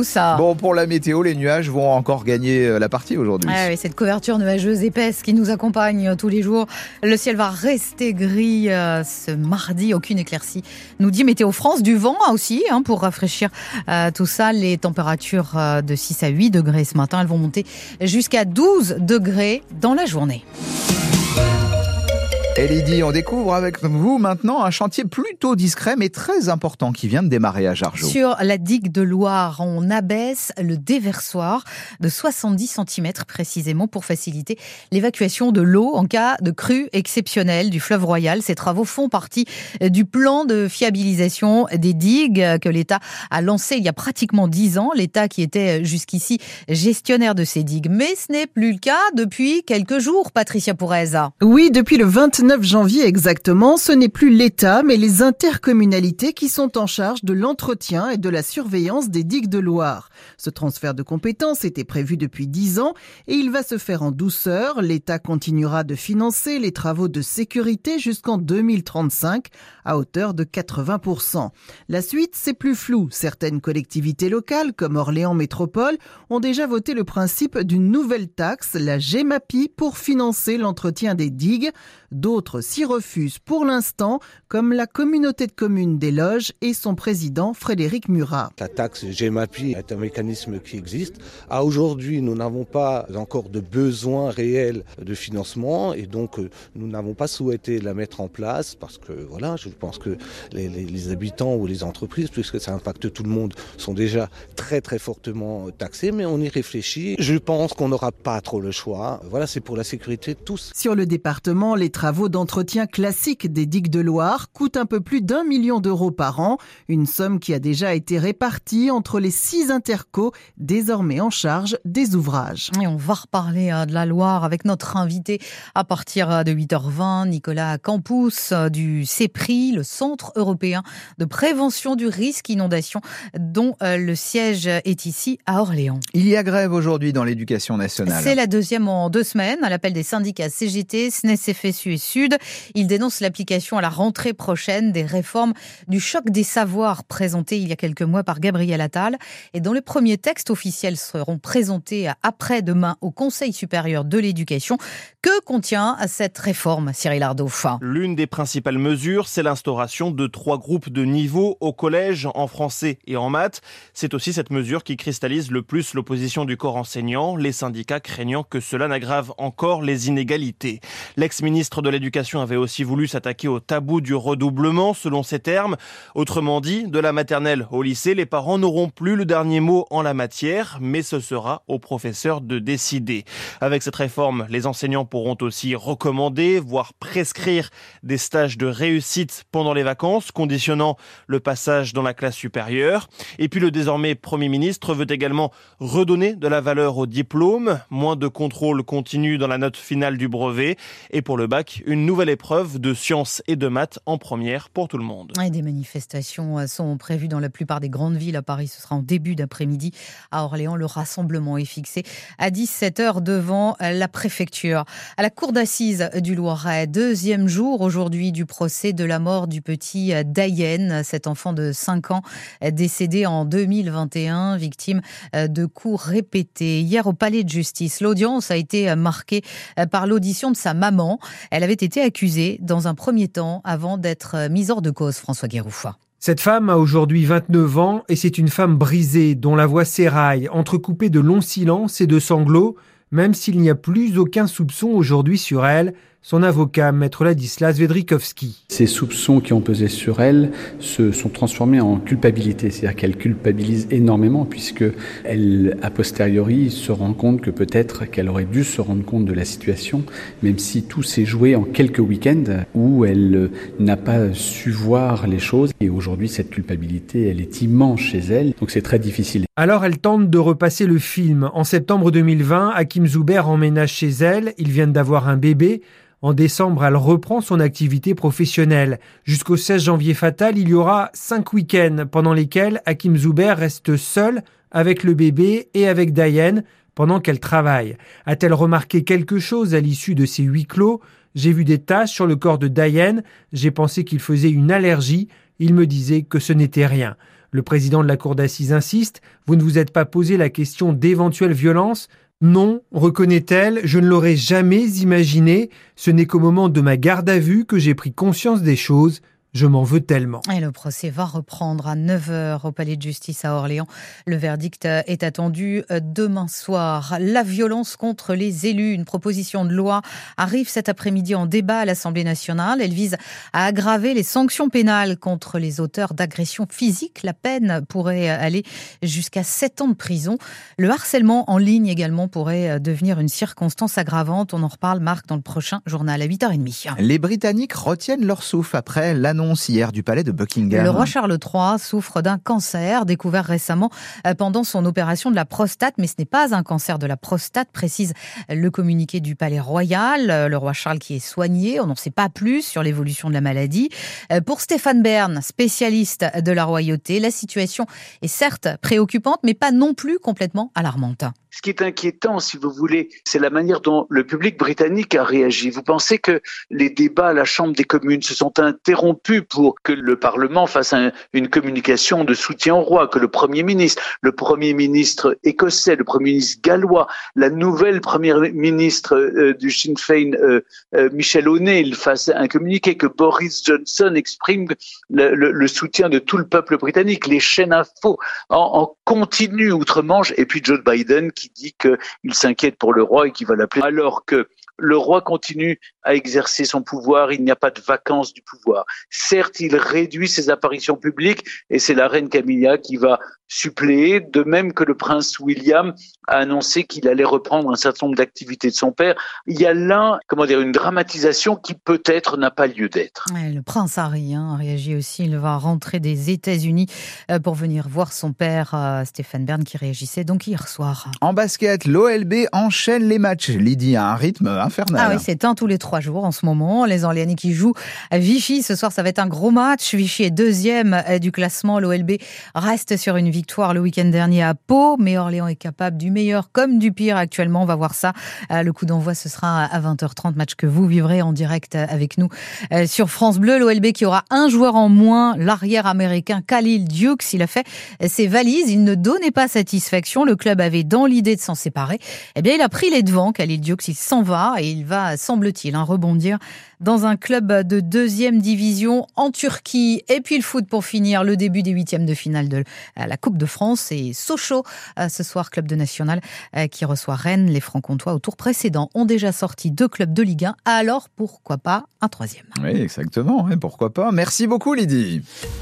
Ça? Bon, pour la météo, les nuages vont encore gagner euh, la partie aujourd'hui. Ah oui, cette couverture nuageuse épaisse qui nous accompagne euh, tous les jours. Le ciel va rester gris euh, ce mardi, aucune éclaircie. Nous dit Météo France, du vent aussi hein, pour rafraîchir euh, tout ça. Les températures euh, de 6 à 8 degrés ce matin, elles vont monter jusqu'à 12 degrés dans la journée. Et Lydie, on découvre avec vous maintenant un chantier plutôt discret mais très important qui vient de démarrer à Jargeau. Sur la digue de Loire, on abaisse le déversoir de 70 cm précisément pour faciliter l'évacuation de l'eau en cas de crue exceptionnelle du fleuve Royal. Ces travaux font partie du plan de fiabilisation des digues que l'État a lancé il y a pratiquement 10 ans. L'État qui était jusqu'ici gestionnaire de ces digues. Mais ce n'est plus le cas depuis quelques jours, Patricia Poureza. Oui, depuis le 29 janvier exactement, ce n'est plus l'État, mais les intercommunalités qui sont en charge de l'entretien et de la surveillance des digues de Loire. Ce transfert de compétences était prévu depuis 10 ans et il va se faire en douceur. L'État continuera de financer les travaux de sécurité jusqu'en 2035 à hauteur de 80%. La suite, c'est plus flou. Certaines collectivités locales, comme Orléans Métropole, ont déjà voté le principe d'une nouvelle taxe, la GEMAPI, pour financer l'entretien des digues. S'y refusent pour l'instant, comme la communauté de communes des Loges et son président Frédéric Murat. La taxe GEMAPI est un mécanisme qui existe. À aujourd'hui, nous n'avons pas encore de besoin réel de financement et donc euh, nous n'avons pas souhaité la mettre en place parce que voilà, je pense que les habitants ou les entreprises, puisque ça impacte tout le monde, sont déjà très très fortement taxés, mais on y réfléchit. Je pense qu'on n'aura pas trop le choix. Voilà, c'est pour la sécurité de tous. Sur le département, les travaux d'entretien classiques des digues de Loire coûtent un peu plus d'un million d'euros par an, une somme qui a déjà été répartie entre les six intercos désormais en charge des ouvrages. Et on va reparler euh, de la Loire avec notre invité à partir euh, de 8h20, Nicolas Campous euh, du CEPRI, le Centre européen de prévention du risque inondation, dont le siège est ici à Orléans. Il y a grève aujourd'hui dans l'éducation nationale. C'est la deuxième en deux semaines à l'appel des syndicats CGT, SNES, FSU et Sud. Ils dénoncent l'application à la rentrée prochaine des réformes du choc des savoirs présentées il y a quelques mois par Gabriel Attal et dont les premiers textes officiels seront présentés après-demain au Conseil supérieur de l'éducation. Que contient cette réforme, Cyril Ardauf L'une des principales mesures, c'est l'instauration de trois groupes de niveau au collège en français et en maths. C'est aussi cette mesure qui cristallise le plus l'opposition du corps enseignant, les syndicats craignant que cela n'aggrave encore les inégalités. L'ex-ministre de l'Éducation avait aussi voulu s'attaquer au tabou du redoublement, selon ses termes. Autrement dit, de la maternelle au lycée, les parents n'auront plus le dernier mot en la matière, mais ce sera aux professeurs de décider. Avec cette réforme, les enseignants pourront aussi recommander, voire prescrire des stages de réussite pendant les vacances, conditionnant le passage dans la classe supérieure. Et puis le désormais Premier ministre veut également redonner de la valeur au diplôme, moins de contrôle continu dans la note finale du brevet, et pour le bac, une nouvelle épreuve de sciences et de maths en première pour tout le monde. Et des manifestations sont prévues dans la plupart des grandes villes. À Paris, ce sera en début d'après-midi. À Orléans, le rassemblement est fixé à 17h devant la préfecture. À la cour d'assises du Loiret, deuxième jour aujourd'hui du procès de la mort du petit Dayen, cet enfant de 5 ans décédé en 2021, victime de coups répétés. Hier au palais de justice, l'audience a été marquée par l'audition de sa maman. Elle avait été accusée dans un premier temps avant d'être mise hors de cause, François Guérouffa. Cette femme a aujourd'hui 29 ans et c'est une femme brisée dont la voix s'éraille, entrecoupée de longs silences et de sanglots, même s'il n'y a plus aucun soupçon aujourd'hui sur elle, son avocat, maître Ladislas Vedrikovski. Ces soupçons qui ont pesé sur elle se sont transformés en culpabilité, c'est-à-dire qu'elle culpabilise énormément puisque elle, a posteriori, se rend compte que peut-être qu'elle aurait dû se rendre compte de la situation, même si tout s'est joué en quelques week-ends où elle n'a pas su voir les choses. Et aujourd'hui, cette culpabilité, elle est immense chez elle, donc c'est très difficile. Alors elle tente de repasser le film. En septembre 2020, Hakim Zuber emménage chez elle, ils viennent d'avoir un bébé. En décembre, elle reprend son activité professionnelle. Jusqu'au 16 janvier fatal, il y aura cinq week-ends pendant lesquels Hakim Zuber reste seul avec le bébé et avec Diane pendant qu'elle travaille. A-t-elle remarqué quelque chose à l'issue de ces huis clos? J'ai vu des taches sur le corps de Diane, j'ai pensé qu'il faisait une allergie, il me disait que ce n'était rien. Le président de la cour d'assises insiste, vous ne vous êtes pas posé la question d'éventuelle violence? Non, reconnaît-elle, je ne l'aurais jamais imaginé. Ce n'est qu'au moment de ma garde à vue que j'ai pris conscience des choses. Je m'en veux tellement. Et le procès va reprendre à 9h au palais de justice à Orléans. Le verdict est attendu euh, demain soir. La violence contre les élus, une proposition de loi arrive cet après-midi en débat à l'Assemblée nationale. Elle vise à aggraver les sanctions pénales contre les auteurs d'agressions physiques. La peine pourrait aller jusqu'à 7 ans de prison. Le harcèlement en ligne également pourrait devenir une circonstance aggravante. On en reparle, Marc, dans le prochain journal à 8h30. Les Britanniques retiennent leur souffle après l'annonce hier du palais de Buckingham. Le roi Charles III souffre d'un cancer découvert récemment euh, pendant son opération de la prostate, mais ce n'est pas un cancer de la prostate, précise le communiqué du palais royal. Euh, le roi Charles qui est soigné, on n'en sait pas plus sur l'évolution de la maladie. Euh, pour Stéphane Bern, spécialiste de la royauté, la situation est certes préoccupante, mais pas non plus complètement alarmante. Ce qui est inquiétant, si vous voulez, c'est la manière dont le public britannique a réagi. Vous pensez que les débats à la Chambre des communes se sont interrompus pour que le Parlement fasse une communication de soutien au roi, que le Premier ministre, le Premier ministre écossais, le Premier ministre gallois, la nouvelle Première ministre euh, du Sinn Féin, euh, euh, Michel O'Neill, fasse un communiqué, que Boris Johnson exprime le, soutien de tout le peuple britannique, les chaînes info en, en continu outre-Manche, et puis Joe Biden dit qu'il s'inquiète pour le roi et qu'il va l'appeler, alors que le roi continue à exercer son pouvoir, il n'y a pas de vacances du pouvoir. Certes, il réduit ses apparitions publiques et c'est la reine Camilla qui va suppléer, de même que le prince William a annoncé qu'il allait reprendre un certain nombre d'activités de son père. Il y a là, comment dire, une dramatisation qui peut-être n'a pas lieu d'être. le prince Harry hein, a réagi aussi. Il va rentrer des États-Unis euh, pour venir voir son père, euh, Stéphane Bern, qui réagissait donc hier soir. En basket, l'OLB enchaîne les matchs. Lydie a un rythme Ah oui, c'est un tous les trois jours en ce moment. Les Orléanais qui jouent à Vichy. Ce soir, ça va être un gros match. Vichy est deuxième euh, du classement. L'OLB reste sur une victoire le week-end dernier à Pau, mais Orléans est capable du meilleur comme du pire actuellement. On va voir ça. Euh, le coup d'envoi, ce sera à 20h30, match que vous vivrez en direct avec nous euh, sur France Bleu. L'OLB qui aura un joueur en moins, l'arrière américain Khalil Dukes. Il a fait ses valises. Il ne donnait pas satisfaction. Le club avait dans l'idée de s'en séparer. Eh bien, il a pris les devants. Khalil Dukes, il s'en va et il va, semble-t-il, hein, rebondir dans un club de deuxième division en Turquie. Et puis le foot pour finir, le début des huitièmes de finale de la Coupe de France et Sochaux euh, ce soir, club de national euh, qui reçoit Rennes. Les Francs-Comtois au tour précédent ont déjà sorti deux clubs de Ligue 1. Alors pourquoi pas un troisième? Oui, exactement. Pourquoi pas? Merci beaucoup Lydie.